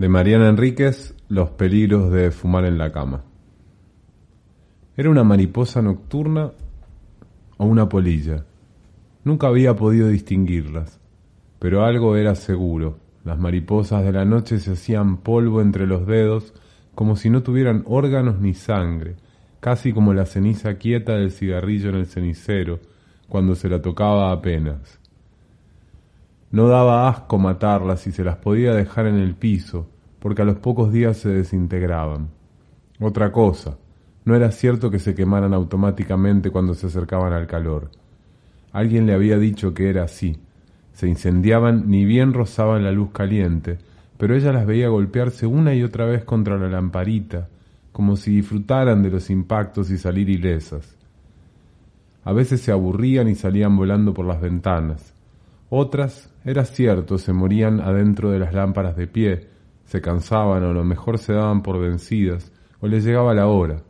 De Mariana Enríquez, Los peligros de fumar en la cama. Era una mariposa nocturna o una polilla. Nunca había podido distinguirlas, pero algo era seguro. Las mariposas de la noche se hacían polvo entre los dedos como si no tuvieran órganos ni sangre, casi como la ceniza quieta del cigarrillo en el cenicero, cuando se la tocaba apenas. No daba asco matarlas y se las podía dejar en el piso, porque a los pocos días se desintegraban. Otra cosa, no era cierto que se quemaran automáticamente cuando se acercaban al calor. Alguien le había dicho que era así. Se incendiaban ni bien rozaban la luz caliente, pero ella las veía golpearse una y otra vez contra la lamparita, como si disfrutaran de los impactos y salir ilesas. A veces se aburrían y salían volando por las ventanas. Otras, era cierto, se morían adentro de las lámparas de pie, se cansaban o a lo mejor se daban por vencidas, o les llegaba la hora,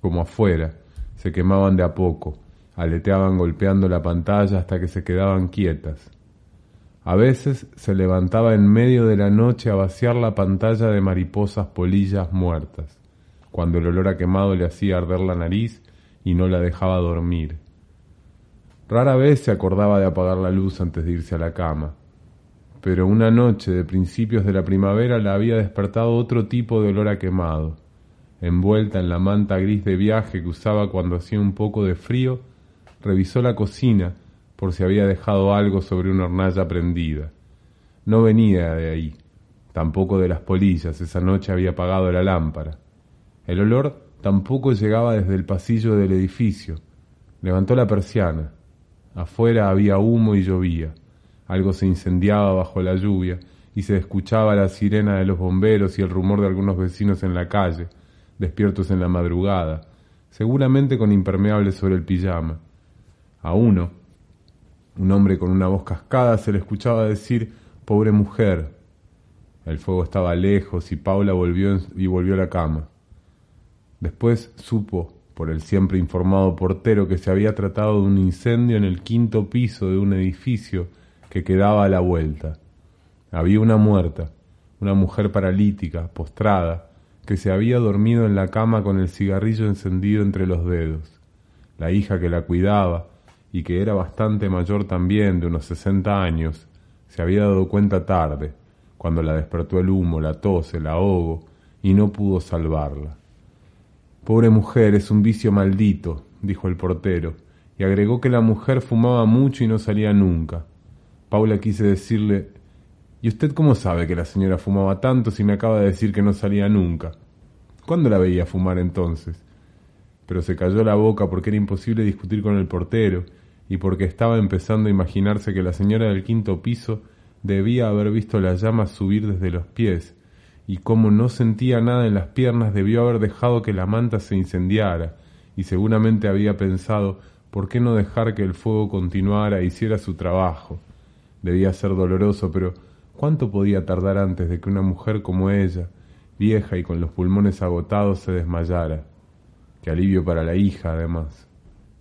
como afuera, se quemaban de a poco, aleteaban golpeando la pantalla hasta que se quedaban quietas. A veces se levantaba en medio de la noche a vaciar la pantalla de mariposas polillas muertas, cuando el olor a quemado le hacía arder la nariz y no la dejaba dormir. Rara vez se acordaba de apagar la luz antes de irse a la cama, pero una noche de principios de la primavera la había despertado otro tipo de olor a quemado. Envuelta en la manta gris de viaje que usaba cuando hacía un poco de frío, revisó la cocina por si había dejado algo sobre una hornalla prendida. No venía de ahí, tampoco de las polillas, esa noche había apagado la lámpara. El olor tampoco llegaba desde el pasillo del edificio. Levantó la persiana. Afuera había humo y llovía. Algo se incendiaba bajo la lluvia y se escuchaba la sirena de los bomberos y el rumor de algunos vecinos en la calle, despiertos en la madrugada, seguramente con impermeables sobre el pijama. A uno, un hombre con una voz cascada, se le escuchaba decir pobre mujer. El fuego estaba lejos y Paula volvió y volvió a la cama. Después supo por el siempre informado portero que se había tratado de un incendio en el quinto piso de un edificio que quedaba a la vuelta. Había una muerta, una mujer paralítica, postrada, que se había dormido en la cama con el cigarrillo encendido entre los dedos. La hija que la cuidaba, y que era bastante mayor también, de unos sesenta años, se había dado cuenta tarde, cuando la despertó el humo, la tos, el ahogo, y no pudo salvarla. Pobre mujer, es un vicio maldito, dijo el portero, y agregó que la mujer fumaba mucho y no salía nunca. Paula quise decirle, ¿y usted cómo sabe que la señora fumaba tanto si me acaba de decir que no salía nunca? ¿Cuándo la veía fumar entonces? Pero se cayó la boca porque era imposible discutir con el portero y porque estaba empezando a imaginarse que la señora del quinto piso debía haber visto las llamas subir desde los pies y como no sentía nada en las piernas debió haber dejado que la manta se incendiara, y seguramente había pensado por qué no dejar que el fuego continuara e hiciera su trabajo. Debía ser doloroso, pero ¿cuánto podía tardar antes de que una mujer como ella, vieja y con los pulmones agotados, se desmayara? Qué alivio para la hija, además.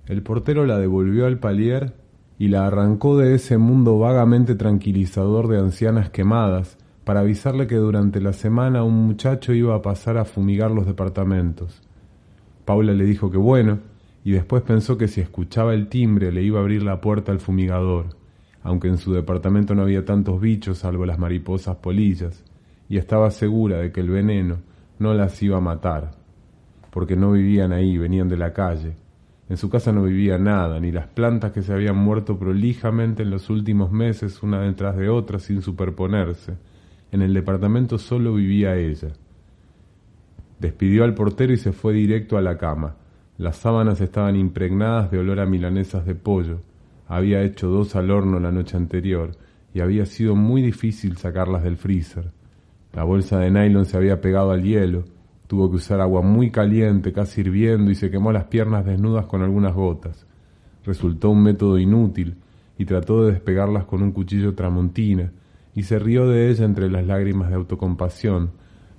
El portero la devolvió al palier y la arrancó de ese mundo vagamente tranquilizador de ancianas quemadas, para avisarle que durante la semana un muchacho iba a pasar a fumigar los departamentos. Paula le dijo que bueno, y después pensó que si escuchaba el timbre le iba a abrir la puerta al fumigador, aunque en su departamento no había tantos bichos salvo las mariposas polillas, y estaba segura de que el veneno no las iba a matar, porque no vivían ahí, venían de la calle. En su casa no vivía nada, ni las plantas que se habían muerto prolijamente en los últimos meses una detrás de otra sin superponerse, en el departamento solo vivía ella. Despidió al portero y se fue directo a la cama. Las sábanas estaban impregnadas de olor a milanesas de pollo. Había hecho dos al horno la noche anterior y había sido muy difícil sacarlas del freezer. La bolsa de nylon se había pegado al hielo. Tuvo que usar agua muy caliente, casi hirviendo, y se quemó las piernas desnudas con algunas gotas. Resultó un método inútil y trató de despegarlas con un cuchillo tramontina, y se rió de ella entre las lágrimas de autocompasión,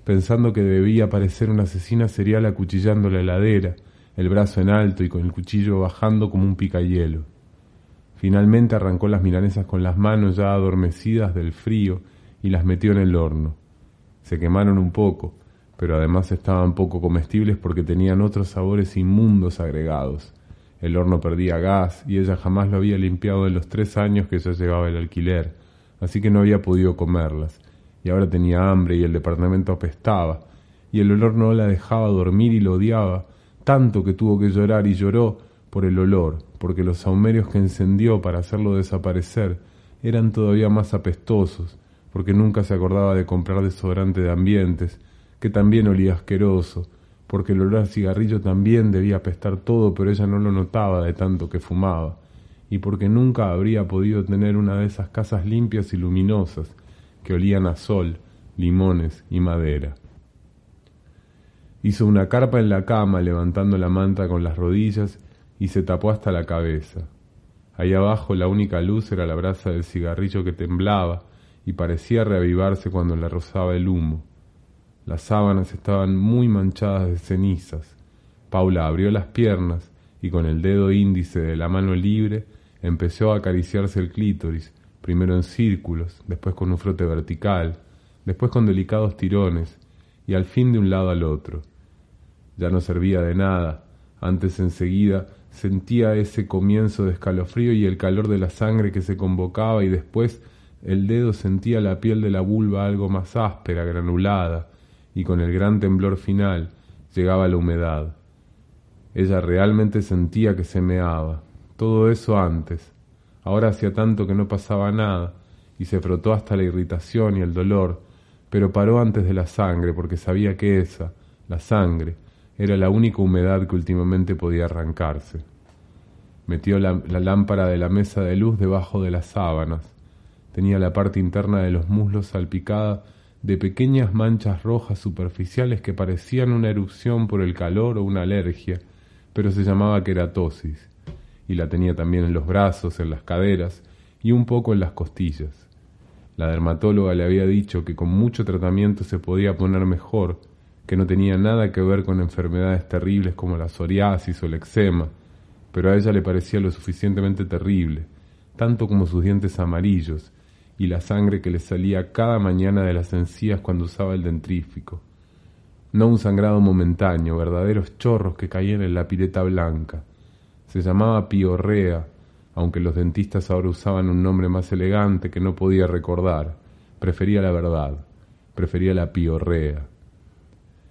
pensando que debía parecer una asesina serial acuchillando la heladera, el brazo en alto y con el cuchillo bajando como un picahielo. Finalmente arrancó las milanesas con las manos ya adormecidas del frío y las metió en el horno. Se quemaron un poco, pero además estaban poco comestibles porque tenían otros sabores inmundos agregados. El horno perdía gas y ella jamás lo había limpiado en los tres años que ya llevaba el alquiler, así que no había podido comerlas. Y ahora tenía hambre y el departamento apestaba, y el olor no la dejaba dormir y lo odiaba, tanto que tuvo que llorar y lloró por el olor, porque los saumerios que encendió para hacerlo desaparecer eran todavía más apestosos, porque nunca se acordaba de comprar desodorante de ambientes, que también olía asqueroso, porque el olor al cigarrillo también debía apestar todo, pero ella no lo notaba de tanto que fumaba, y porque nunca habría podido tener una de esas casas limpias y luminosas que olían a sol, limones y madera. Hizo una carpa en la cama levantando la manta con las rodillas y se tapó hasta la cabeza. Ahí abajo la única luz era la brasa del cigarrillo que temblaba y parecía reavivarse cuando le rozaba el humo. Las sábanas estaban muy manchadas de cenizas. Paula abrió las piernas y con el dedo índice de la mano libre empezó a acariciarse el clítoris, primero en círculos, después con un frote vertical, después con delicados tirones, y al fin de un lado al otro. Ya no servía de nada, antes enseguida sentía ese comienzo de escalofrío y el calor de la sangre que se convocaba y después el dedo sentía la piel de la vulva algo más áspera, granulada, y con el gran temblor final llegaba la humedad. Ella realmente sentía que se meaba. Todo eso antes. Ahora hacía tanto que no pasaba nada, y se frotó hasta la irritación y el dolor, pero paró antes de la sangre porque sabía que esa, la sangre, era la única humedad que últimamente podía arrancarse. Metió la, la, lámpara de la mesa de luz debajo de las sábanas. Tenía la parte interna de los muslos salpicada de pequeñas manchas rojas superficiales que parecían una erupción por el calor o una alergia, pero se llamaba queratosis, y la tenía también en los brazos, en las caderas y un poco en las costillas. La dermatóloga le había dicho que con mucho tratamiento se podía poner mejor, que no tenía nada que ver con enfermedades terribles como la psoriasis o el eczema, pero a ella le parecía lo suficientemente terrible, tanto como sus dientes amarillos, y la sangre que le salía cada mañana de las encías cuando usaba el dentrífico. No un sangrado momentáneo, verdaderos chorros que caían en la pileta blanca. Se llamaba piorrea, aunque los dentistas ahora usaban un nombre más elegante que no podía recordar. Prefería la verdad, prefería la piorrea.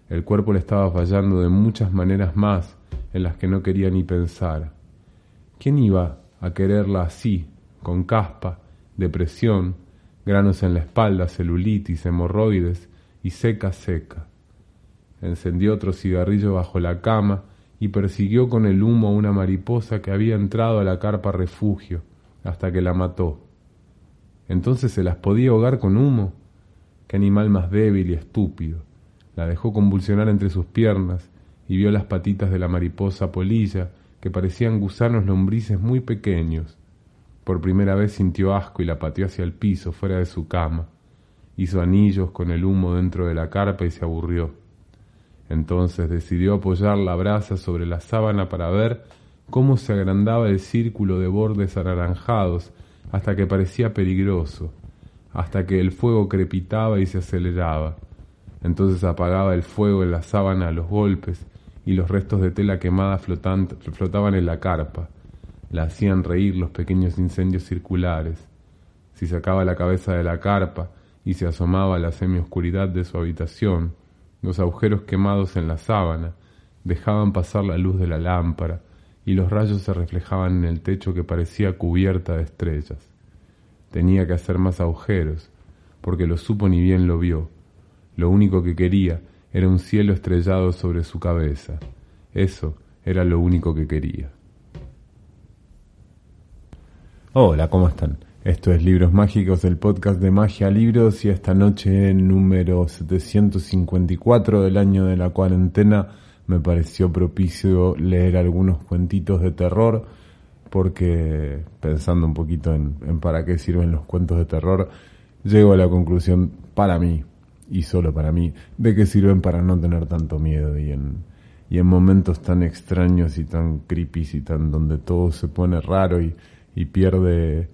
El cuerpo le estaba fallando de muchas maneras más en las que no quería ni pensar. ¿Quién iba a quererla así, con caspa, depresión, granos en la espalda, celulitis, hemorroides y seca seca. Encendió otro cigarrillo bajo la cama y persiguió con el humo a una mariposa que había entrado a la carpa refugio hasta que la mató. Entonces se las podía ahogar con humo. Qué animal más débil y estúpido. La dejó convulsionar entre sus piernas y vio las patitas de la mariposa polilla que parecían gusanos lombrices muy pequeños por primera vez sintió asco y la pateó hacia el piso, fuera de su cama. Hizo anillos con el humo dentro de la carpa y se aburrió. Entonces decidió apoyar la brasa sobre la sábana para ver cómo se agrandaba el círculo de bordes anaranjados hasta que parecía peligroso, hasta que el fuego crepitaba y se aceleraba. Entonces apagaba el fuego en la sábana a los golpes y los restos de tela quemada flotaban en la carpa la hacían reír los pequeños incendios circulares. Si sacaba la cabeza de la carpa y se asomaba a la semioscuridad de su habitación, los agujeros quemados en la sábana dejaban pasar la luz de la lámpara y los rayos se reflejaban en el techo que parecía cubierta de estrellas. Tenía que hacer más agujeros, porque lo supo ni bien lo vio. Lo único que quería era un cielo estrellado sobre su cabeza. Eso era lo único que quería. Hola, ¿cómo están? Esto es Libros Mágicos, el podcast de Magia Libros y esta noche número 754 del año de la cuarentena me pareció propicio leer algunos cuentitos de terror porque pensando un poquito en, en para qué sirven los cuentos de terror, llego a la conclusión para mí y solo para mí de que sirven para no tener tanto miedo y en, y en momentos tan extraños y tan creepy y tan donde todo se pone raro y y pierde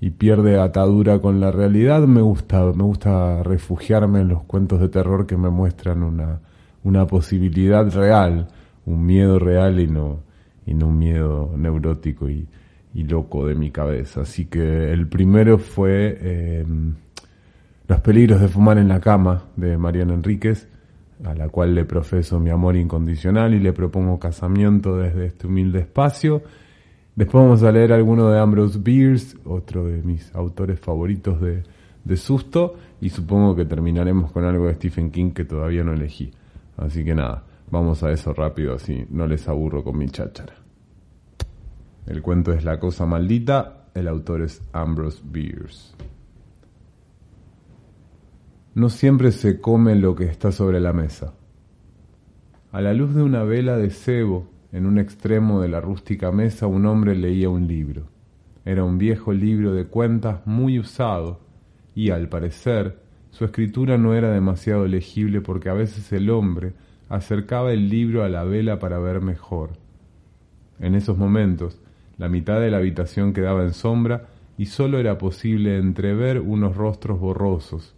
y pierde atadura con la realidad, me gusta, me gusta refugiarme en los cuentos de terror que me muestran una, una posibilidad real, un miedo real y no, y no un miedo neurótico y, y loco de mi cabeza. Así que el primero fue eh, Los peligros de fumar en la cama de Mariana Enríquez, a la cual le profeso mi amor incondicional y le propongo casamiento desde este humilde espacio. Después vamos a leer alguno de Ambrose Bierce, otro de mis autores favoritos de, de susto, y supongo que terminaremos con algo de Stephen King que todavía no elegí. Así que nada, vamos a eso rápido, así no les aburro con mi cháchara. El cuento es La cosa maldita, el autor es Ambrose Bierce. No siempre se come lo que está sobre la mesa. A la luz de una vela de cebo, en un extremo de la rústica mesa, un hombre leía un libro. Era un viejo libro de cuentas muy usado y, al parecer, su escritura no era demasiado legible porque a veces el hombre acercaba el libro a la vela para ver mejor. En esos momentos, la mitad de la habitación quedaba en sombra y sólo era posible entrever unos rostros borrosos,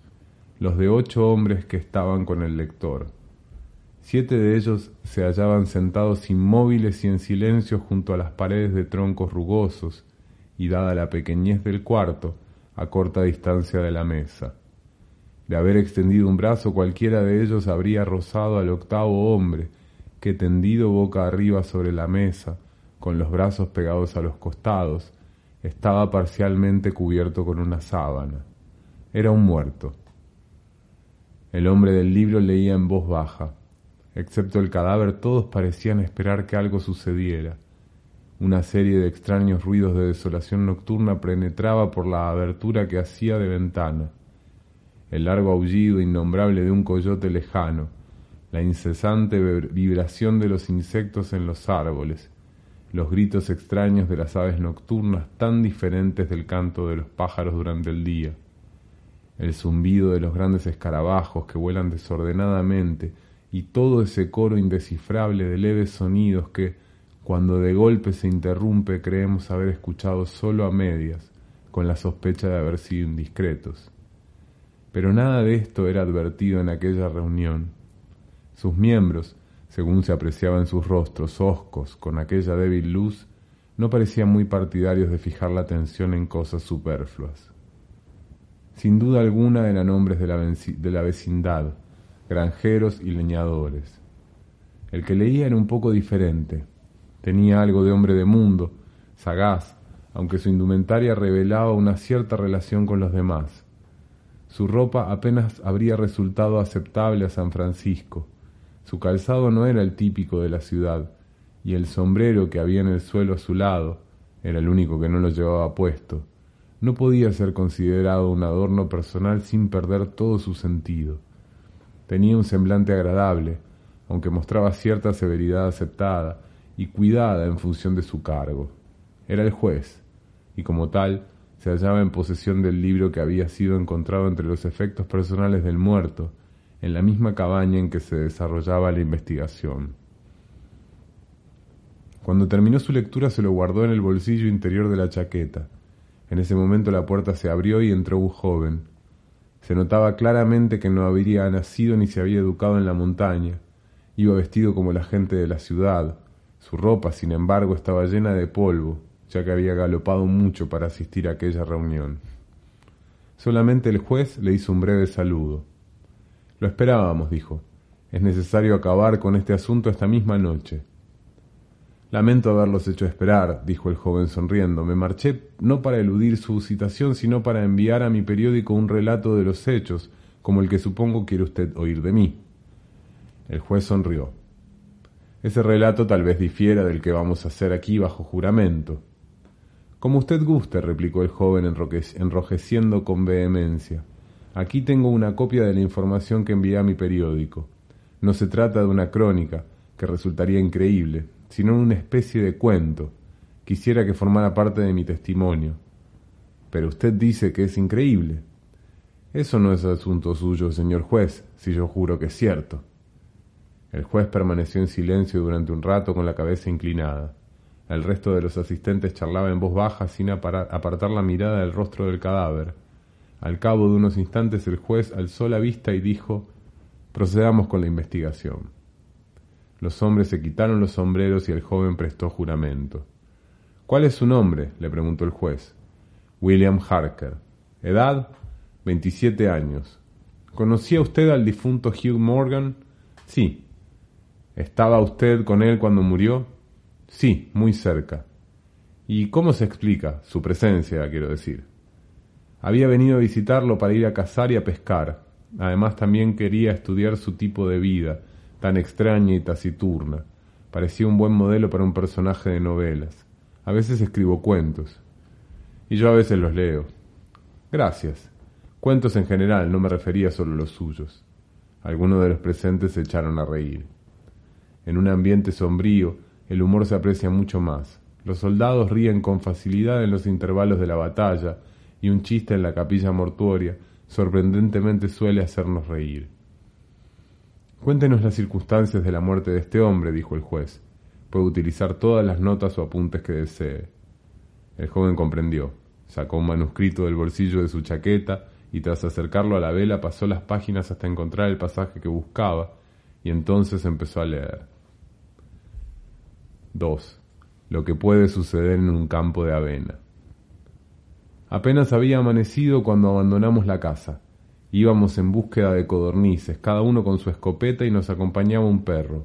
los de ocho hombres que estaban con el lector. Siete de ellos se hallaban sentados inmóviles y en silencio junto a las paredes de troncos rugosos, y dada la pequeñez del cuarto, a corta distancia de la mesa. De haber extendido un brazo cualquiera de ellos habría rozado al octavo hombre, que tendido boca arriba sobre la mesa, con los brazos pegados a los costados, estaba parcialmente cubierto con una sábana. Era un muerto. El hombre del libro leía en voz baja. Excepto el cadáver, todos parecían esperar que algo sucediera. Una serie de extraños ruidos de desolación nocturna penetraba por la abertura que hacía de ventana. El largo aullido innombrable de un coyote lejano, la incesante vibración de los insectos en los árboles, los gritos extraños de las aves nocturnas tan diferentes del canto de los pájaros durante el día el zumbido de los grandes escarabajos que vuelan desordenadamente y todo ese coro indescifrable de leves sonidos que, cuando de golpe se interrumpe, creemos haber escuchado solo a medias, con la sospecha de haber sido indiscretos. Pero nada de esto era advertido en aquella reunión. Sus miembros, según se apreciaba en sus rostros hoscos con aquella débil luz, no parecían muy partidarios de fijar la atención en cosas superfluas. Sin duda alguna eran hombres de la, de la vecindad, granjeros y leñadores. El que leía era un poco diferente. Tenía algo de hombre de mundo, sagaz, aunque su indumentaria revelaba una cierta relación con los demás. Su ropa apenas habría resultado aceptable a San Francisco. Su calzado no era el típico de la ciudad, y el sombrero que había en el suelo a su lado era el único que no lo llevaba puesto no podía ser considerado un adorno personal sin perder todo su sentido. Tenía un semblante agradable, aunque mostraba cierta severidad aceptada y cuidada en función de su cargo. Era el juez, y como tal se hallaba en posesión del libro que había sido encontrado entre los efectos personales del muerto, en la misma cabaña en que se desarrollaba la investigación. Cuando terminó su lectura se lo guardó en el bolsillo interior de la chaqueta, en ese momento la puerta se abrió y entró un joven. Se notaba claramente que no habría nacido ni se había educado en la montaña. Iba vestido como la gente de la ciudad. Su ropa, sin embargo, estaba llena de polvo, ya que había galopado mucho para asistir a aquella reunión. Solamente el juez le hizo un breve saludo. Lo esperábamos, dijo. Es necesario acabar con este asunto esta misma noche. Lamento haberlos hecho esperar, dijo el joven sonriendo. Me marché no para eludir su citación, sino para enviar a mi periódico un relato de los hechos, como el que supongo quiere usted oír de mí. El juez sonrió. Ese relato tal vez difiera del que vamos a hacer aquí bajo juramento. Como usted guste, replicó el joven enrojeciendo con vehemencia. Aquí tengo una copia de la información que envié a mi periódico. No se trata de una crónica, que resultaría increíble, sino una especie de cuento. Quisiera que formara parte de mi testimonio. Pero usted dice que es increíble. Eso no es asunto suyo, señor juez, si yo juro que es cierto. El juez permaneció en silencio durante un rato con la cabeza inclinada. El resto de los asistentes charlaba en voz baja sin apartar la mirada del rostro del cadáver. Al cabo de unos instantes el juez alzó la vista y dijo Procedamos con la investigación. Los hombres se quitaron los sombreros y el joven prestó juramento. ¿Cuál es su nombre? le preguntó el juez. William Harker. ¿Edad? Veintisiete años. ¿Conocía usted al difunto Hugh Morgan? Sí. ¿Estaba usted con él cuando murió? Sí, muy cerca. ¿Y cómo se explica su presencia, quiero decir? Había venido a visitarlo para ir a cazar y a pescar. Además también quería estudiar su tipo de vida, tan extraña y taciturna. Parecía un buen modelo para un personaje de novelas. A veces escribo cuentos. Y yo a veces los leo. Gracias. Cuentos en general, no me refería solo a los suyos. Algunos de los presentes se echaron a reír. En un ambiente sombrío, el humor se aprecia mucho más. Los soldados ríen con facilidad en los intervalos de la batalla, y un chiste en la capilla mortuoria sorprendentemente suele hacernos reír. Cuéntenos las circunstancias de la muerte de este hombre, dijo el juez. Puede utilizar todas las notas o apuntes que desee. El joven comprendió. Sacó un manuscrito del bolsillo de su chaqueta y tras acercarlo a la vela pasó las páginas hasta encontrar el pasaje que buscaba y entonces empezó a leer. 2. Lo que puede suceder en un campo de avena. Apenas había amanecido cuando abandonamos la casa. Íbamos en búsqueda de codornices, cada uno con su escopeta y nos acompañaba un perro.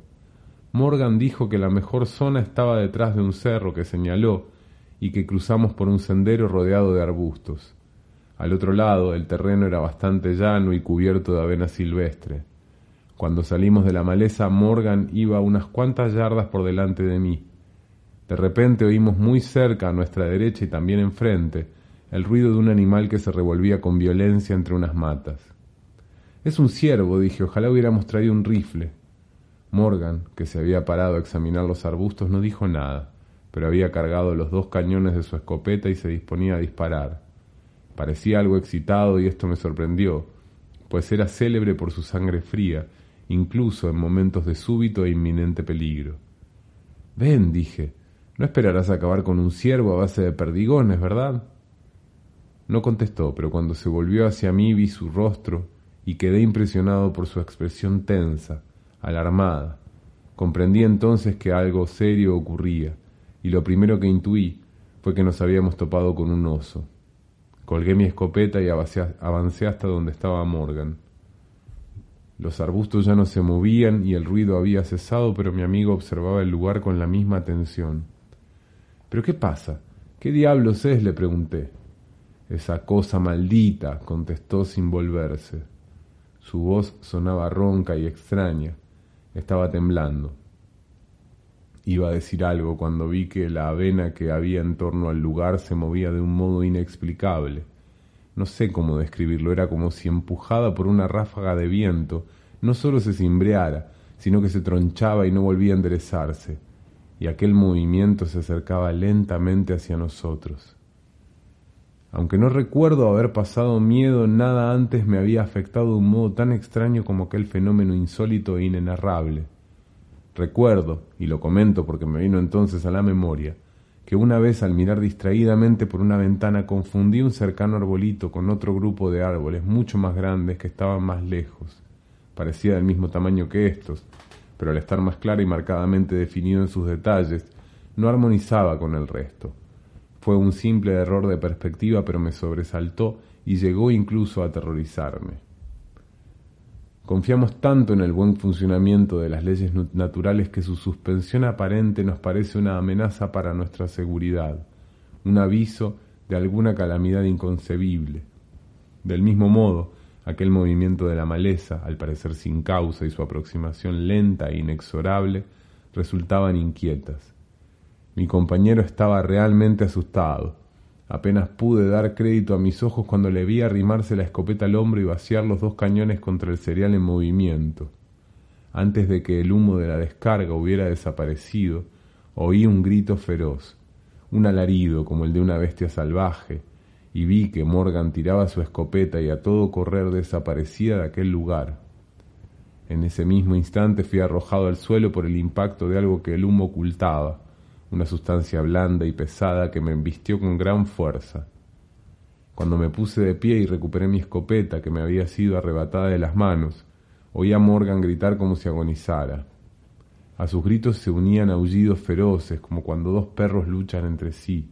Morgan dijo que la mejor zona estaba detrás de un cerro que señaló y que cruzamos por un sendero rodeado de arbustos. Al otro lado el terreno era bastante llano y cubierto de avena silvestre. Cuando salimos de la maleza, Morgan iba unas cuantas yardas por delante de mí. De repente oímos muy cerca, a nuestra derecha y también enfrente, el ruido de un animal que se revolvía con violencia entre unas matas. Es un ciervo, dije, ojalá hubiéramos traído un rifle. Morgan, que se había parado a examinar los arbustos, no dijo nada, pero había cargado los dos cañones de su escopeta y se disponía a disparar. Parecía algo excitado y esto me sorprendió, pues era célebre por su sangre fría, incluso en momentos de súbito e inminente peligro. Ven, dije, no esperarás acabar con un ciervo a base de perdigones, ¿verdad? No contestó, pero cuando se volvió hacia mí vi su rostro y quedé impresionado por su expresión tensa, alarmada. Comprendí entonces que algo serio ocurría, y lo primero que intuí fue que nos habíamos topado con un oso. Colgué mi escopeta y avancé hasta donde estaba Morgan. Los arbustos ya no se movían y el ruido había cesado, pero mi amigo observaba el lugar con la misma atención. ¿Pero qué pasa? ¿Qué diablos es? le pregunté. Esa cosa maldita, contestó sin volverse. Su voz sonaba ronca y extraña. Estaba temblando. Iba a decir algo cuando vi que la avena que había en torno al lugar se movía de un modo inexplicable. No sé cómo describirlo, era como si empujada por una ráfaga de viento, no solo se cimbreara, sino que se tronchaba y no volvía a enderezarse, y aquel movimiento se acercaba lentamente hacia nosotros. Aunque no recuerdo haber pasado miedo, nada antes me había afectado de un modo tan extraño como aquel fenómeno insólito e inenarrable. Recuerdo, y lo comento porque me vino entonces a la memoria, que una vez al mirar distraídamente por una ventana confundí un cercano arbolito con otro grupo de árboles mucho más grandes que estaban más lejos. Parecía del mismo tamaño que estos, pero al estar más claro y marcadamente definido en sus detalles, no armonizaba con el resto. Fue un simple error de perspectiva, pero me sobresaltó y llegó incluso a aterrorizarme. Confiamos tanto en el buen funcionamiento de las leyes naturales que su suspensión aparente nos parece una amenaza para nuestra seguridad, un aviso de alguna calamidad inconcebible. Del mismo modo, aquel movimiento de la maleza, al parecer sin causa, y su aproximación lenta e inexorable, resultaban inquietas. Mi compañero estaba realmente asustado. Apenas pude dar crédito a mis ojos cuando le vi arrimarse la escopeta al hombro y vaciar los dos cañones contra el cereal en movimiento. Antes de que el humo de la descarga hubiera desaparecido, oí un grito feroz, un alarido como el de una bestia salvaje, y vi que Morgan tiraba su escopeta y a todo correr desaparecía de aquel lugar. En ese mismo instante fui arrojado al suelo por el impacto de algo que el humo ocultaba, una sustancia blanda y pesada que me embistió con gran fuerza. Cuando me puse de pie y recuperé mi escopeta que me había sido arrebatada de las manos, oí a Morgan gritar como si agonizara. A sus gritos se unían aullidos feroces, como cuando dos perros luchan entre sí.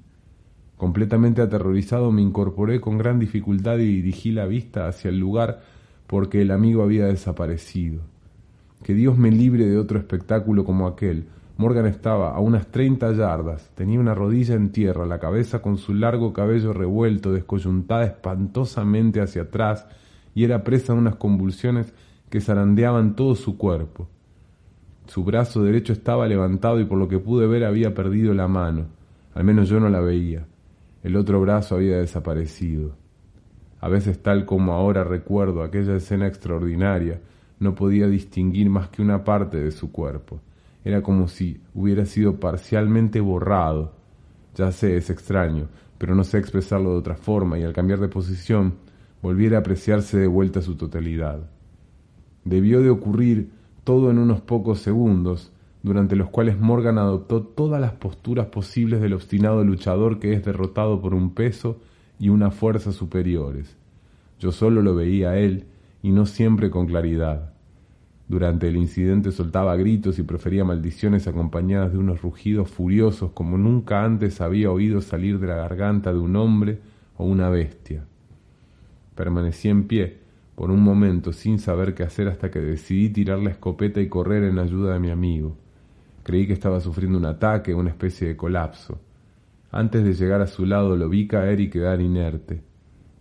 Completamente aterrorizado me incorporé con gran dificultad y dirigí la vista hacia el lugar porque el amigo había desaparecido. Que Dios me libre de otro espectáculo como aquel. Morgan estaba a unas treinta yardas, tenía una rodilla en tierra, la cabeza con su largo cabello revuelto, descoyuntada espantosamente hacia atrás, y era presa de unas convulsiones que zarandeaban todo su cuerpo. Su brazo derecho estaba levantado y por lo que pude ver había perdido la mano, al menos yo no la veía. El otro brazo había desaparecido. A veces tal como ahora recuerdo aquella escena extraordinaria, no podía distinguir más que una parte de su cuerpo. Era como si hubiera sido parcialmente borrado. Ya sé, es extraño, pero no sé expresarlo de otra forma y al cambiar de posición volviera a apreciarse de vuelta su totalidad. Debió de ocurrir todo en unos pocos segundos, durante los cuales Morgan adoptó todas las posturas posibles del obstinado luchador que es derrotado por un peso y una fuerza superiores. Yo solo lo veía a él y no siempre con claridad. Durante el incidente soltaba gritos y profería maldiciones acompañadas de unos rugidos furiosos como nunca antes había oído salir de la garganta de un hombre o una bestia. Permanecí en pie por un momento sin saber qué hacer hasta que decidí tirar la escopeta y correr en ayuda de mi amigo. Creí que estaba sufriendo un ataque, una especie de colapso. Antes de llegar a su lado lo vi caer y quedar inerte.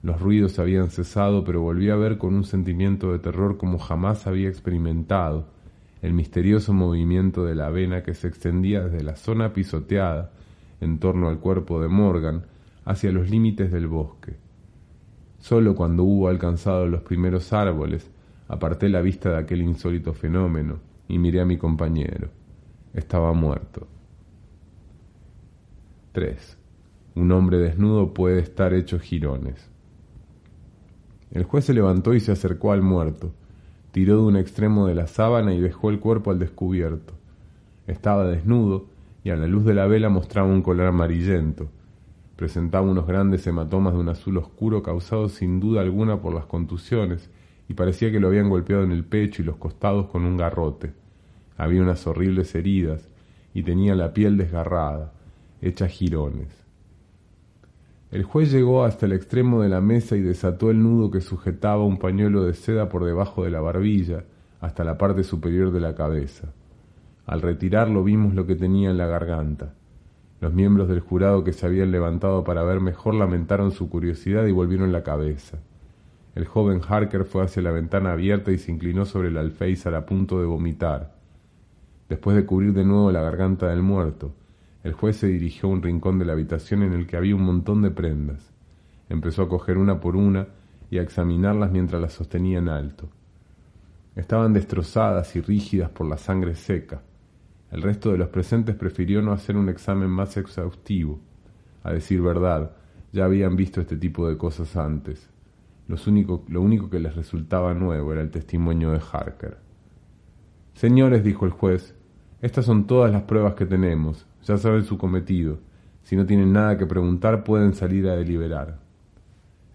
Los ruidos habían cesado, pero volví a ver con un sentimiento de terror como jamás había experimentado el misterioso movimiento de la vena que se extendía desde la zona pisoteada en torno al cuerpo de Morgan hacia los límites del bosque. Solo cuando hubo alcanzado los primeros árboles aparté la vista de aquel insólito fenómeno y miré a mi compañero. Estaba muerto. 3. Un hombre desnudo puede estar hecho jirones. El juez se levantó y se acercó al muerto. Tiró de un extremo de la sábana y dejó el cuerpo al descubierto. Estaba desnudo y a la luz de la vela mostraba un color amarillento. Presentaba unos grandes hematomas de un azul oscuro causados sin duda alguna por las contusiones y parecía que lo habían golpeado en el pecho y los costados con un garrote. Había unas horribles heridas y tenía la piel desgarrada, hecha jirones. El juez llegó hasta el extremo de la mesa y desató el nudo que sujetaba un pañuelo de seda por debajo de la barbilla hasta la parte superior de la cabeza. Al retirarlo vimos lo que tenía en la garganta. Los miembros del jurado que se habían levantado para ver mejor lamentaron su curiosidad y volvieron la cabeza. El joven Harker fue hacia la ventana abierta y se inclinó sobre el alféizar a punto de vomitar. Después de cubrir de nuevo la garganta del muerto, el juez se dirigió a un rincón de la habitación en el que había un montón de prendas. Empezó a coger una por una y a examinarlas mientras las sostenía en alto. Estaban destrozadas y rígidas por la sangre seca. El resto de los presentes prefirió no hacer un examen más exhaustivo. A decir verdad, ya habían visto este tipo de cosas antes. lo único que les resultaba nuevo era el testimonio de Harker. Señores, dijo el juez, estas son todas las pruebas que tenemos. Ya saben su cometido. Si no tienen nada que preguntar, pueden salir a deliberar.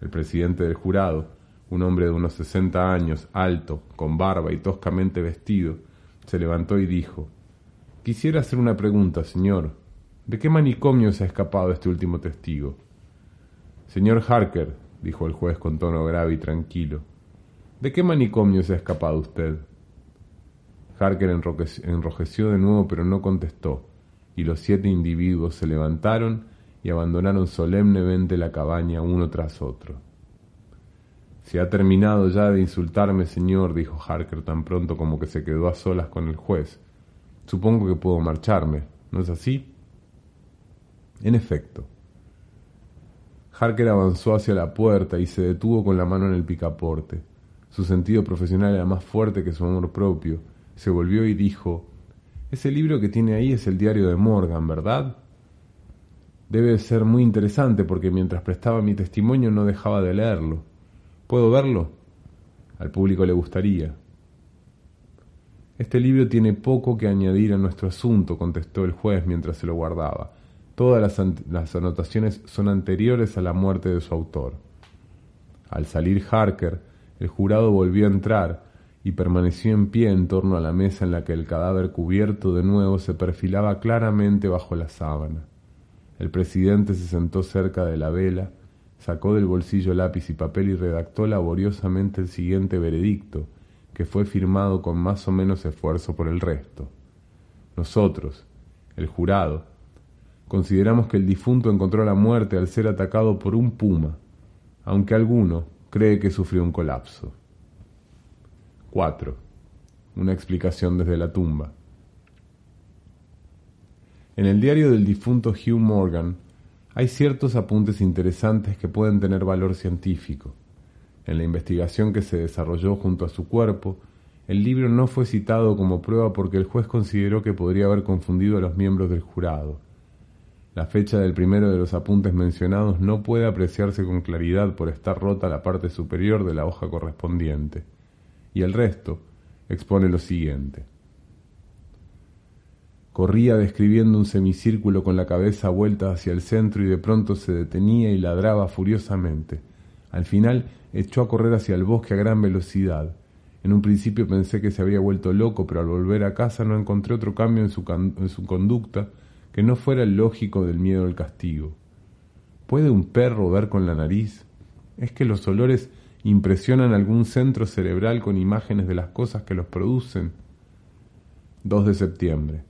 El presidente del jurado, un hombre de unos sesenta años, alto, con barba y toscamente vestido, se levantó y dijo Quisiera hacer una pregunta, señor. ¿De qué manicomio se ha escapado este último testigo? Señor Harker, dijo el juez con tono grave y tranquilo, ¿de qué manicomio se ha escapado usted? Harker enrojeció de nuevo, pero no contestó y los siete individuos se levantaron y abandonaron solemnemente la cabaña uno tras otro. Se ha terminado ya de insultarme, señor, dijo Harker tan pronto como que se quedó a solas con el juez. Supongo que puedo marcharme, ¿no es así? En efecto. Harker avanzó hacia la puerta y se detuvo con la mano en el picaporte. Su sentido profesional era más fuerte que su amor propio. Se volvió y dijo ese libro que tiene ahí es el diario de Morgan, ¿verdad? Debe ser muy interesante porque mientras prestaba mi testimonio no dejaba de leerlo. ¿Puedo verlo? Al público le gustaría. Este libro tiene poco que añadir a nuestro asunto, contestó el juez mientras se lo guardaba. Todas las, las, anotaciones son anteriores a la muerte de su autor. Al salir Harker, el jurado volvió a entrar y permaneció en pie en torno a la mesa en la que el cadáver cubierto de nuevo se perfilaba claramente bajo la sábana. El presidente se sentó cerca de la vela, sacó del bolsillo lápiz y papel y redactó laboriosamente el siguiente veredicto, que fue firmado con más o menos esfuerzo por el resto. Nosotros, el jurado, consideramos que el difunto encontró la muerte al ser atacado por un puma, aunque alguno cree que sufrió un colapso. 4. Una explicación desde la tumba. En el diario del difunto Hugh Morgan hay ciertos apuntes interesantes que pueden tener valor científico. En la investigación que se desarrolló junto a su cuerpo, el libro no fue citado como prueba porque el juez consideró que podría haber confundido a los miembros del jurado. La fecha del primero de los apuntes mencionados no puede apreciarse con claridad por estar rota la parte superior de la hoja correspondiente y el resto expone lo siguiente. Corría describiendo un semicírculo con la cabeza vuelta hacia el centro y de pronto se detenía y ladraba furiosamente. Al final echó a correr hacia el bosque a gran velocidad. En un principio pensé que se había vuelto loco, pero al volver a casa no encontré otro cambio en su, conducta que no fuera el lógico del miedo al castigo. ¿Puede un perro ver con la nariz? ¿Es que los olores impresionan algún centro cerebral con imágenes de las cosas que los producen. 2 de septiembre.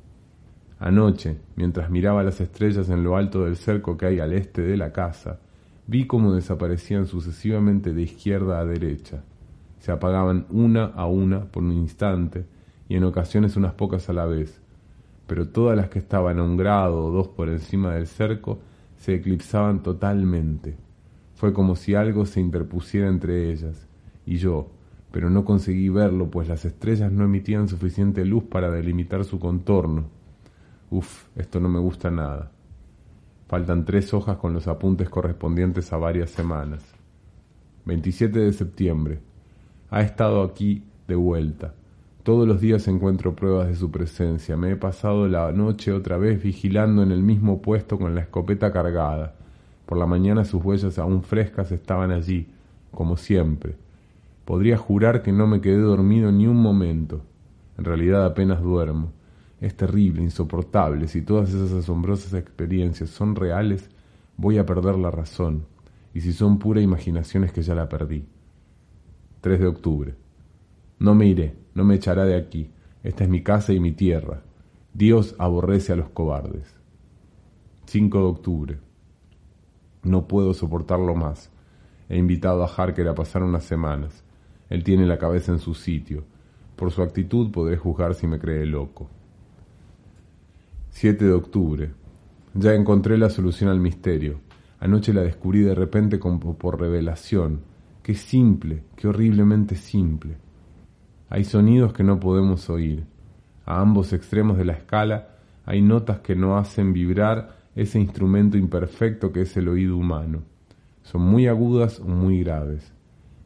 Anoche, mientras miraba las estrellas en lo alto del cerco que hay al este de la casa, vi cómo desaparecían sucesivamente de izquierda a derecha. Se apagaban una a una por un instante y en ocasiones unas pocas a la vez, pero todas las que estaban a un grado o dos por encima del cerco se eclipsaban totalmente. Fue como si algo se interpusiera entre ellas y yo, pero no conseguí verlo, pues las estrellas no emitían suficiente luz para delimitar su contorno. Uf, esto no me gusta nada. Faltan tres hojas con los apuntes correspondientes a varias semanas. 27 de septiembre. Ha estado aquí de vuelta. Todos los días encuentro pruebas de su presencia. Me he pasado la noche otra vez vigilando en el mismo puesto con la escopeta cargada. Por la mañana sus huellas aún frescas estaban allí, como siempre. Podría jurar que no me quedé dormido ni un momento. En realidad apenas duermo. Es terrible, insoportable. Si todas esas asombrosas experiencias son reales, voy a perder la razón. Y si son pura imaginación es que ya la perdí. 3 de octubre. No me iré, no me echará de aquí. Esta es mi casa y mi tierra. Dios aborrece a los cobardes. 5 de octubre. No puedo soportarlo más. He invitado a Harker a pasar unas semanas. Él tiene la cabeza en su sitio. Por su actitud podré juzgar si me cree loco. 7 de octubre. Ya encontré la solución al misterio. Anoche la descubrí de repente como por revelación. Qué simple, qué horriblemente simple. Hay sonidos que no podemos oír. A ambos extremos de la escala hay notas que no hacen vibrar ese instrumento imperfecto que es el oído humano. Son muy agudas o muy graves.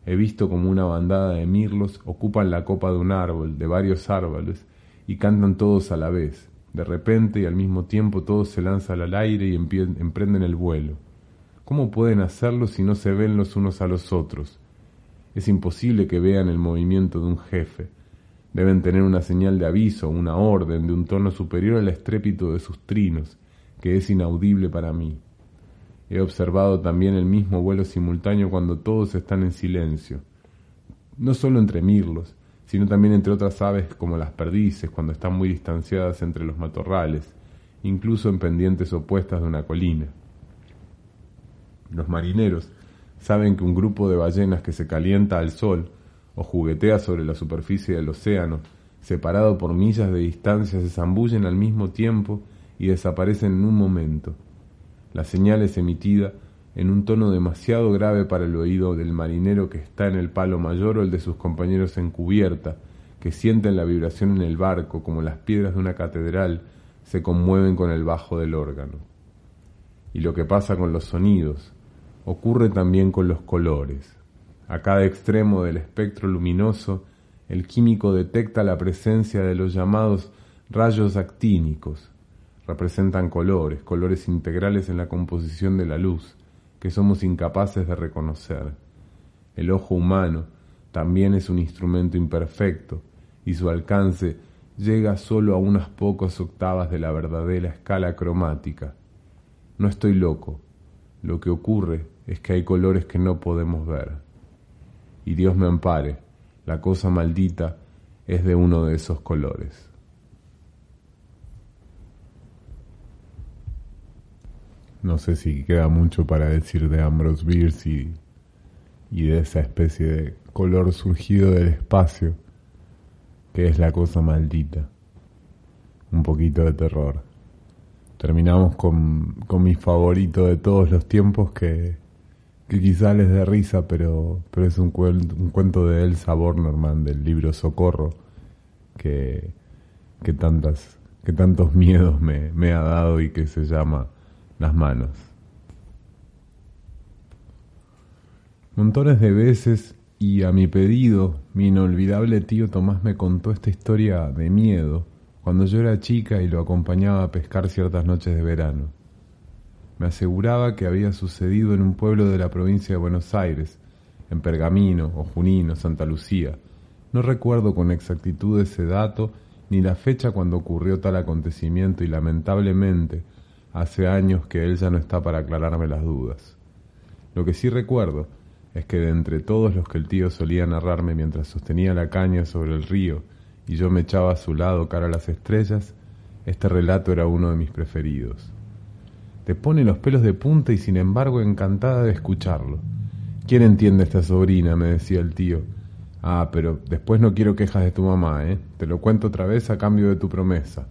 He visto como una bandada de mirlos ocupan la copa de un árbol, de varios árboles, y cantan todos a la vez. De repente y al mismo tiempo todos se lanzan al aire y emprenden el vuelo. ¿Cómo pueden hacerlo si no se ven los unos a los otros? Es imposible que vean el movimiento de un jefe. Deben tener una señal de aviso, una orden de un tono superior al estrépito de sus trinos, que es inaudible para mí. He observado también el mismo vuelo simultáneo cuando todos están en silencio, no solo entre mirlos, sino también entre otras aves como las perdices cuando están muy distanciadas entre los matorrales, incluso en pendientes opuestas de una colina. Los marineros saben que un grupo de ballenas que se calienta al sol o juguetea sobre la superficie del océano, separado por millas de distancia, se zambullen al mismo tiempo y desaparecen en un momento. La señal es emitida en un tono demasiado grave para el oído del marinero que está en el palo mayor o el de sus compañeros en cubierta, que sienten la vibración en el barco como las piedras de una catedral se conmueven con el bajo del órgano. Y lo que pasa con los sonidos ocurre también con los colores. A cada extremo del espectro luminoso el químico detecta la presencia de los llamados rayos actínicos. Representan colores, colores integrales en la composición de la luz, que somos incapaces de reconocer. El ojo humano también es un instrumento imperfecto y su alcance llega solo a unas pocas octavas de la verdadera escala cromática. No estoy loco. Lo que ocurre es que hay colores que no podemos ver. Y Dios me ampare, la cosa maldita es de uno de esos colores. No sé si queda mucho para decir de Ambrose Bierce y, de esa especie de color surgido del espacio que es la cosa maldita. Un poquito de terror. Terminamos con, con mi favorito de todos los tiempos que, que quizá les dé risa, pero, pero es un, un cuento de Elsa Bornerman del libro Socorro que, que, tantas, que tantos miedos me, me ha dado y que se llama Las manos. Montones de veces y a mi pedido, mi inolvidable tío Tomás me contó esta historia de miedo cuando yo era chica y lo acompañaba a pescar ciertas noches de verano. Me aseguraba que había sucedido en un pueblo de la provincia de Buenos Aires, en Pergamino o Junino, Santa Lucía. No recuerdo con exactitud ese dato ni la fecha cuando ocurrió tal acontecimiento y lamentablemente hace años que él ya no está para aclararme las dudas. Lo que sí recuerdo es que de entre todos los que el tío solía narrarme mientras sostenía la caña sobre el río y yo me echaba a su lado cara a las estrellas, este relato era uno de mis preferidos. Te pone los pelos de punta y sin embargo encantada de escucharlo. ¿Quién entiende esta sobrina? me decía el tío. Ah, pero después no quiero quejas de tu mamá, ¿eh? Te lo cuento otra vez a cambio de tu promesa.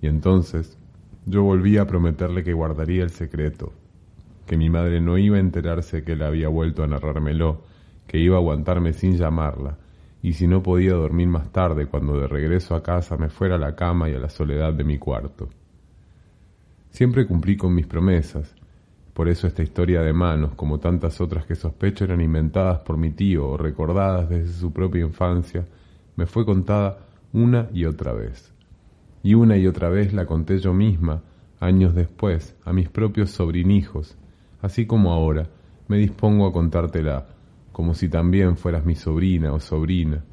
Y entonces yo volví a prometerle que guardaría el secreto, que mi madre no iba a enterarse que él había vuelto a narrármelo, que iba a aguantarme sin llamarla, y si no podía dormir más tarde cuando de regreso a casa me fuera a la cama y a la soledad de mi cuarto. Siempre cumplí con mis promesas, por eso esta historia de manos, como tantas otras que sospecho eran inventadas por mi tío o recordadas desde su propia infancia, me fue contada una y otra vez. Y una y otra vez la conté yo misma, años después, a mis propios sobrinijos, así como ahora me dispongo a contártela, como si también fueras mi sobrina o sobrina,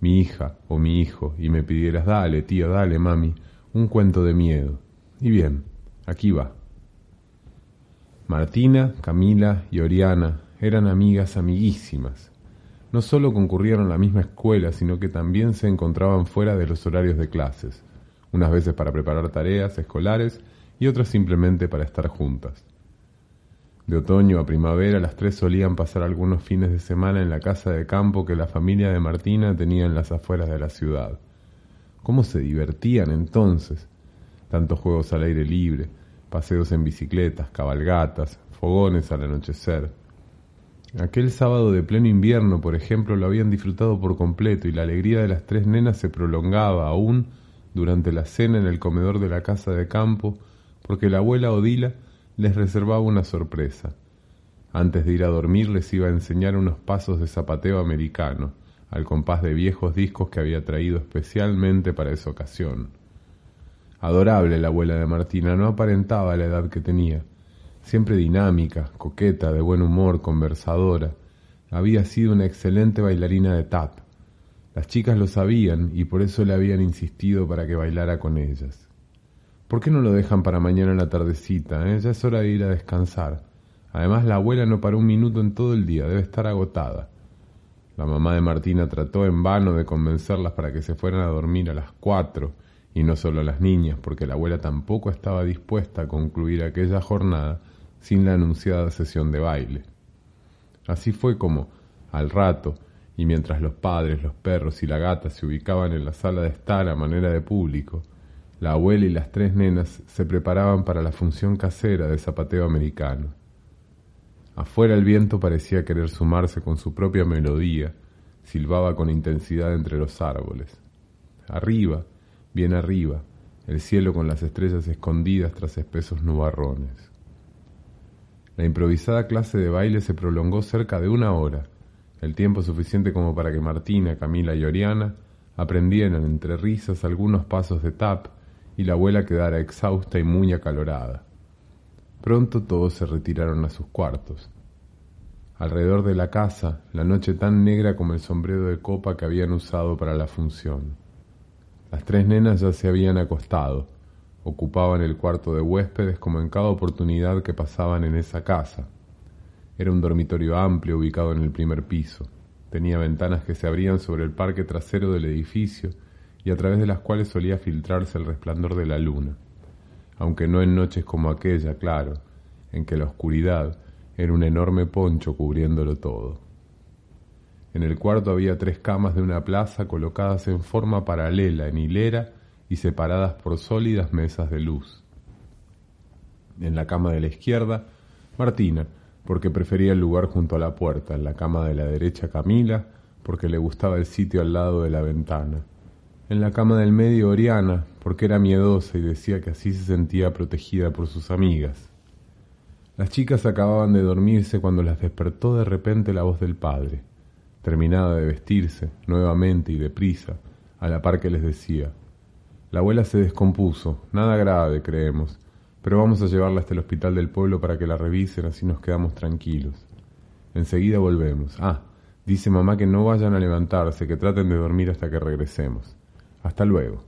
mi hija o mi hijo, y me pidieras, dale, tío, dale, mami, un cuento de miedo. Y bien, aquí va. Martina, Camila y Oriana eran amigas amiguísimas. No solo concurrieron a la misma escuela, sino que también se encontraban fuera de los horarios de clases, unas veces para preparar tareas escolares y otras simplemente para estar juntas. De otoño a primavera las tres solían pasar algunos fines de semana en la casa de campo que la familia de Martina tenía en las afueras de la ciudad. ¿Cómo se divertían entonces? Tantos juegos al aire libre, paseos en bicicletas, cabalgatas, fogones al anochecer. Aquel sábado de pleno invierno, por ejemplo, lo habían disfrutado por completo y la alegría de las tres nenas se prolongaba aún durante la cena en el comedor de la casa de campo, porque la abuela Odila les reservaba una sorpresa. Antes de ir a dormir les iba a enseñar unos pasos de zapateo americano, al compás de viejos discos que había traído especialmente para esa ocasión. Adorable la abuela de Martina, no aparentaba la edad que tenía. Siempre dinámica, coqueta, de buen humor, conversadora. Había sido una excelente bailarina de tap. Las chicas lo sabían y por eso le habían insistido para que bailara con ellas. ¿Por qué no lo dejan para mañana en la tardecita? Eh? Ya es hora de ir a descansar. Además, la abuela no paró un minuto en todo el día, debe estar agotada. La mamá de Martina trató en vano de convencerlas para que se fueran a dormir a las cuatro, y no solo las niñas, porque la abuela tampoco estaba dispuesta a concluir aquella jornada sin la anunciada sesión de baile. Así fue como, al rato, y mientras los padres, los perros y la gata se ubicaban en la sala de estar a manera de público, la abuela y las tres nenas se preparaban para la función casera de zapateo americano. Afuera el viento parecía querer sumarse con su propia melodía, silbaba con intensidad entre los árboles. Arriba, bien arriba, el cielo con las estrellas escondidas tras espesos nubarrones. La improvisada clase de baile se prolongó cerca de una hora, el tiempo suficiente como para que Martina, Camila y Oriana aprendieran entre risas algunos pasos de tap y la abuela quedara exhausta y muy acalorada. Pronto todos se retiraron a sus cuartos. Alrededor de la casa, la noche tan negra como el sombrero de copa que habían usado para la función. Las tres nenas ya se habían acostado, ocupaban el cuarto de huéspedes como en cada oportunidad que pasaban en esa casa. Era un dormitorio amplio ubicado en el primer piso. Tenía ventanas que se abrían sobre el parque trasero del edificio y a través de las cuales solía filtrarse el resplandor de la luna, aunque no en noches como aquella, claro, en que la oscuridad era un enorme poncho cubriéndolo todo. En el cuarto había tres camas de una plaza colocadas en forma paralela, en hilera y separadas por sólidas mesas de luz. En la cama de la izquierda, Martina, porque prefería el lugar junto a la puerta, en la cama de la derecha Camila, porque le gustaba el sitio al lado de la ventana. En la cama del medio Oriana, porque era miedosa y decía que así se sentía protegida por sus amigas. Las chicas acababan de dormirse cuando las despertó de repente la voz del padre, terminada de vestirse, nuevamente y deprisa, a la par que les decía, La abuela se descompuso, nada grave, creemos, pero vamos a llevarla hasta el hospital del pueblo para que la revisen, así nos quedamos tranquilos. Enseguida volvemos. Ah, dice mamá que no vayan a levantarse, que traten de dormir hasta que regresemos. Hasta luego.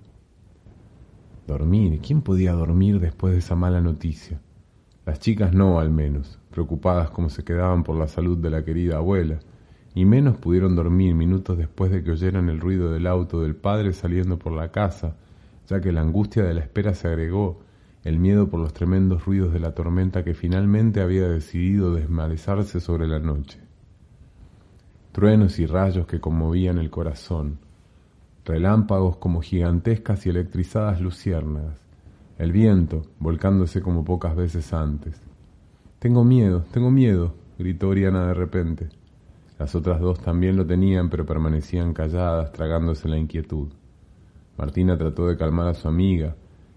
Dormir. ¿Quién podía dormir después de esa mala noticia? Las chicas no, al menos, preocupadas como se quedaban por la salud de la querida abuela, y menos pudieron dormir minutos después de que oyeran el ruido del auto del padre saliendo por la casa, ya que la angustia de la espera se agregó el miedo por los tremendos ruidos de la tormenta que finalmente había decidido desmalezarse sobre la noche. Truenos y rayos que conmovían el corazón, relámpagos como gigantescas y electrizadas luciérnagas, el viento volcándose como pocas veces antes. Tengo miedo, tengo miedo, gritó Oriana de repente. Las otras dos también lo tenían, pero permanecían calladas, tragándose la inquietud. Martina trató de calmar a su amiga,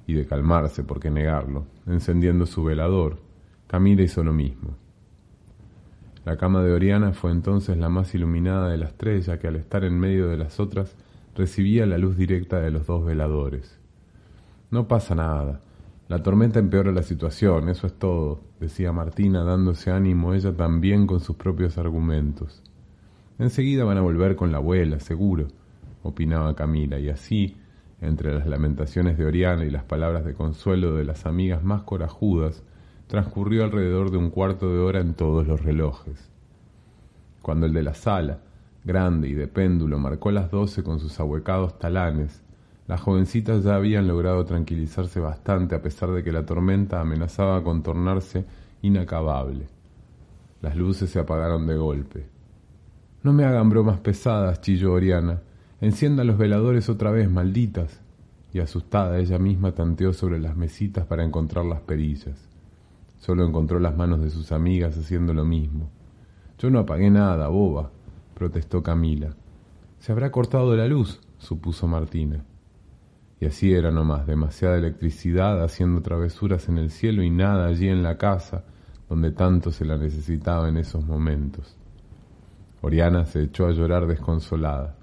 y de calmarse, por qué negarlo, encendiendo su velador. Camila hizo lo mismo. La cama de Oriana fue entonces la más iluminada de las tres, ya que al estar en medio de las otras recibía la luz directa de los dos veladores. No pasa nada. La tormenta empeora la situación, eso es todo, decía Martina, dándose ánimo ella también con sus propios argumentos. Enseguida van a volver con la abuela, seguro, opinaba Camila, y así, entre las lamentaciones de Oriana y las palabras de consuelo de las amigas más corajudas, transcurrió alrededor de un cuarto de hora en todos los relojes. Cuando el de la sala, grande y de péndulo, marcó las doce con sus ahuecados talanes, las jovencitas ya habían logrado tranquilizarse bastante a pesar de que la tormenta amenazaba con tornarse inacabable. Las luces se apagaron de golpe. No me hagan bromas pesadas, chilló Oriana. Enciendan los veladores otra vez, malditas. Y asustada ella misma tanteó sobre las mesitas para encontrar las perillas. Solo encontró las manos de sus amigas haciendo lo mismo. Yo no apagué nada, boba, protestó Camila. Se habrá cortado la luz, supuso Martina. Y así era nomás, demasiada electricidad haciendo travesuras en el cielo y nada allí en la casa, donde tanto se la necesitaba en esos momentos. Oriana se echó a llorar desconsolada.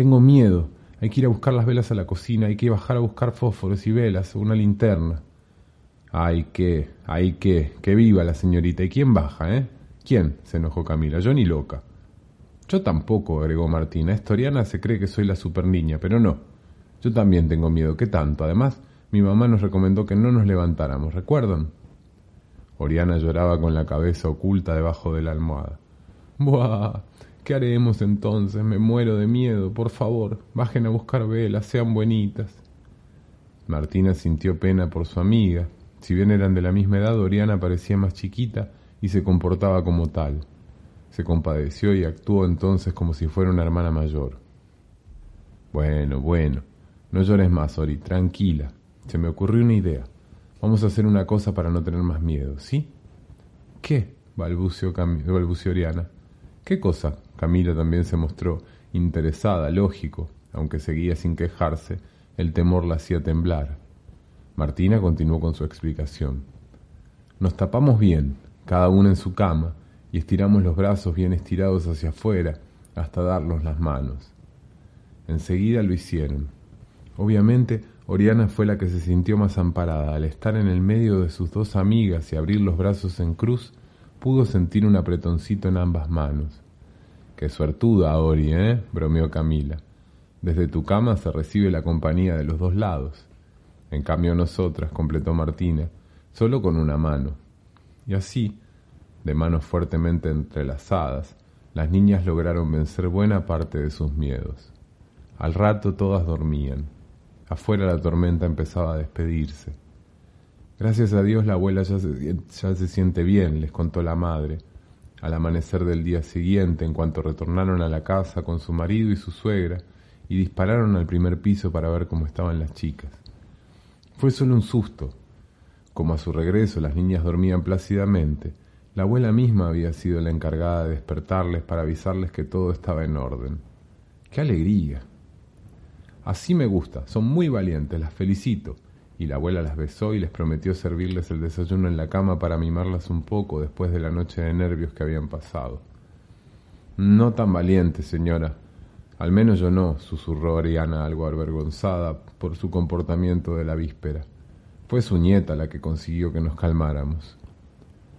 Tengo miedo. Hay que ir a buscar las velas a la cocina, hay que bajar a buscar fósforos y velas, una linterna. Ay, qué, ay, qué, que viva la señorita. ¿Y quién baja, eh? ¿Quién? se enojó Camila. Yo ni loca. Yo tampoco, agregó Martina. Esta Oriana se cree que soy la super niña, pero no. Yo también tengo miedo. ¿Qué tanto? Además, mi mamá nos recomendó que no nos levantáramos, ¿recuerdan? Oriana lloraba con la cabeza oculta debajo de la almohada. Buah, ¿qué haremos entonces? Me muero de miedo. Por favor, bajen a buscar velas, sean buenitas. Martina sintió pena por su amiga. Si bien eran de la misma edad, Oriana parecía más chiquita y se comportaba como tal. Se compadeció y actuó entonces como si fuera una hermana mayor. Bueno, bueno, no llores más, Ori, tranquila. Se me ocurrió una idea. Vamos a hacer una cosa para no tener más miedo, ¿sí? ¿Qué? balbuceó, Oriana. ¿Qué cosa? Camila también se mostró interesada, lógico, aunque seguía sin quejarse, el temor la hacía temblar. Martina continuó con su explicación. Nos tapamos bien, cada una en su cama, y estiramos los brazos bien estirados hacia afuera hasta darnos las manos. Enseguida lo hicieron. Obviamente, Oriana fue la que se sintió más amparada. Al estar en el medio de sus dos amigas y abrir los brazos en cruz, pudo sentir un apretoncito en ambas manos. Qué suertuda, Ori, ¿eh? bromeó Camila. Desde tu cama se recibe la compañía de los dos lados. En cambio nosotras, completó Martina, solo con una mano. Y así, de manos fuertemente entrelazadas, las niñas lograron vencer buena parte de sus miedos. Al rato todas dormían. Afuera la tormenta empezaba a despedirse. Gracias a Dios la abuela ya se, ya se siente bien, les contó la madre. Al amanecer del día siguiente, en cuanto retornaron a la casa con su marido y su suegra, y dispararon al primer piso para ver cómo estaban las chicas. Fue solo un susto. Como a su regreso las niñas dormían plácidamente, la abuela misma había sido la encargada de despertarles para avisarles que todo estaba en orden. ¡Qué alegría! Así me gusta, son muy valientes, las felicito. Y la abuela las besó y les prometió servirles el desayuno en la cama para mimarlas un poco después de la noche de nervios que habían pasado. No tan valiente, señora. Al menos yo no, susurró Ariana algo avergonzada por su comportamiento de la víspera. Fue su nieta la que consiguió que nos calmáramos.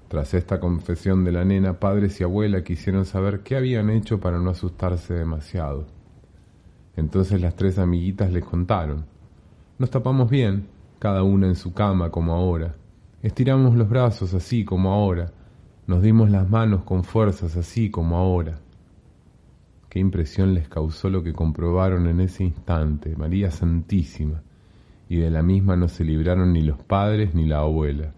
Tras esta confesión de la nena, padres y abuela quisieron saber qué habían hecho para no asustarse demasiado. Entonces las tres amiguitas les contaron. Nos tapamos bien, cada una en su cama como ahora. Estiramos los brazos así como ahora. Nos dimos las manos con fuerzas así como ahora. Qué impresión les causó lo que comprobaron en ese instante, María Santísima, y de la misma no se libraron ni los padres ni la abuela.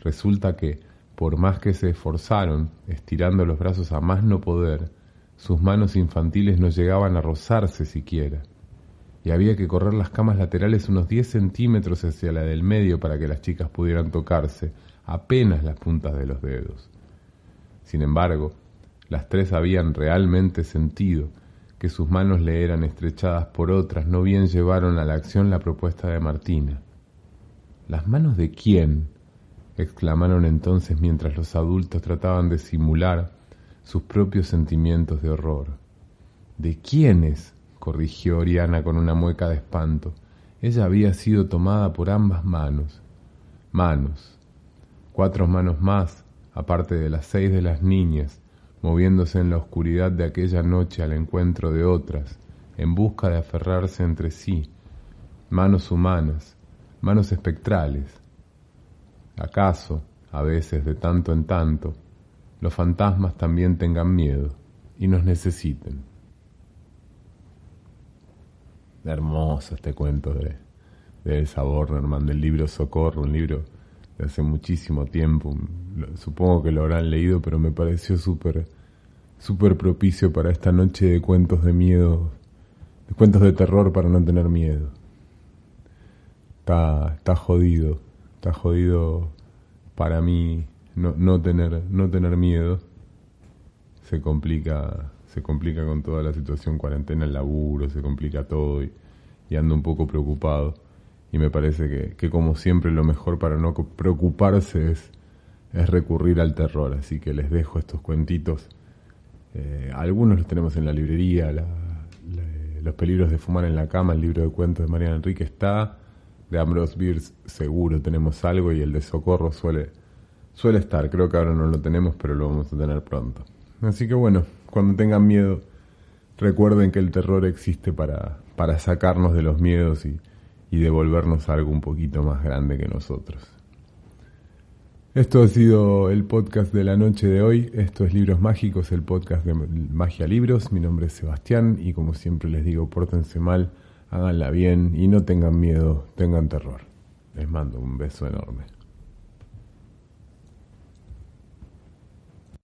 Resulta que, por más que se esforzaron, estirando los brazos a más no poder, sus manos infantiles no llegaban a rozarse siquiera, y había que correr las camas laterales unos diez centímetros hacia la del medio para que las chicas pudieran tocarse apenas las puntas de los dedos. Sin embargo, las tres habían realmente sentido que sus manos le eran estrechadas por otras, no bien llevaron a la acción la propuesta de Martina. ¿Las manos de quién? exclamaron entonces mientras los adultos trataban de simular sus propios sentimientos de horror. ¿De quiénes? Corrigió Oriana con una mueca de espanto. Ella había sido tomada por ambas manos. Manos. Cuatro manos más, aparte de las seis de las niñas, moviéndose en la oscuridad de aquella noche al encuentro de otras, en busca de aferrarse entre sí. Manos humanas, manos espectrales, ¿Acaso, a veces de tanto en tanto, los fantasmas también tengan miedo y nos necesiten? Hermoso este cuento de, de Elsa Bornerman, del libro Socorro, un libro de hace muchísimo tiempo. Supongo que lo habrán leído, pero me pareció súper súper propicio para esta noche de cuentos de miedo, de cuentos de terror para no tener miedo. Está, está jodido está jodido para mí no, no, tener, no tener miedo. Se complica, se complica con toda la situación cuarentena, el laburo, se complica todo y, ando un poco preocupado. Y me parece que, que, como siempre lo mejor para no preocuparse es, es recurrir al terror. Así que les dejo estos cuentitos. Eh, algunos los tenemos en la librería, Los peligros de fumar en la cama, el libro de cuentos de Mariana Enrique está de Ambrose Bierce seguro tenemos algo y el de Socorro suele, suele estar. Creo que ahora no lo tenemos, pero lo vamos a tener pronto. Así que bueno, cuando tengan miedo, recuerden que el terror existe para, para sacarnos de los miedos y, y devolvernos algo un poquito más grande que nosotros. Esto ha sido el podcast de la noche de hoy. Esto es Libros Mágicos, el podcast de Magia Libros. Mi nombre es Sebastián y como siempre les digo, pórtense mal háganla bien y no tengan miedo, tengan terror. Les mando un beso enorme.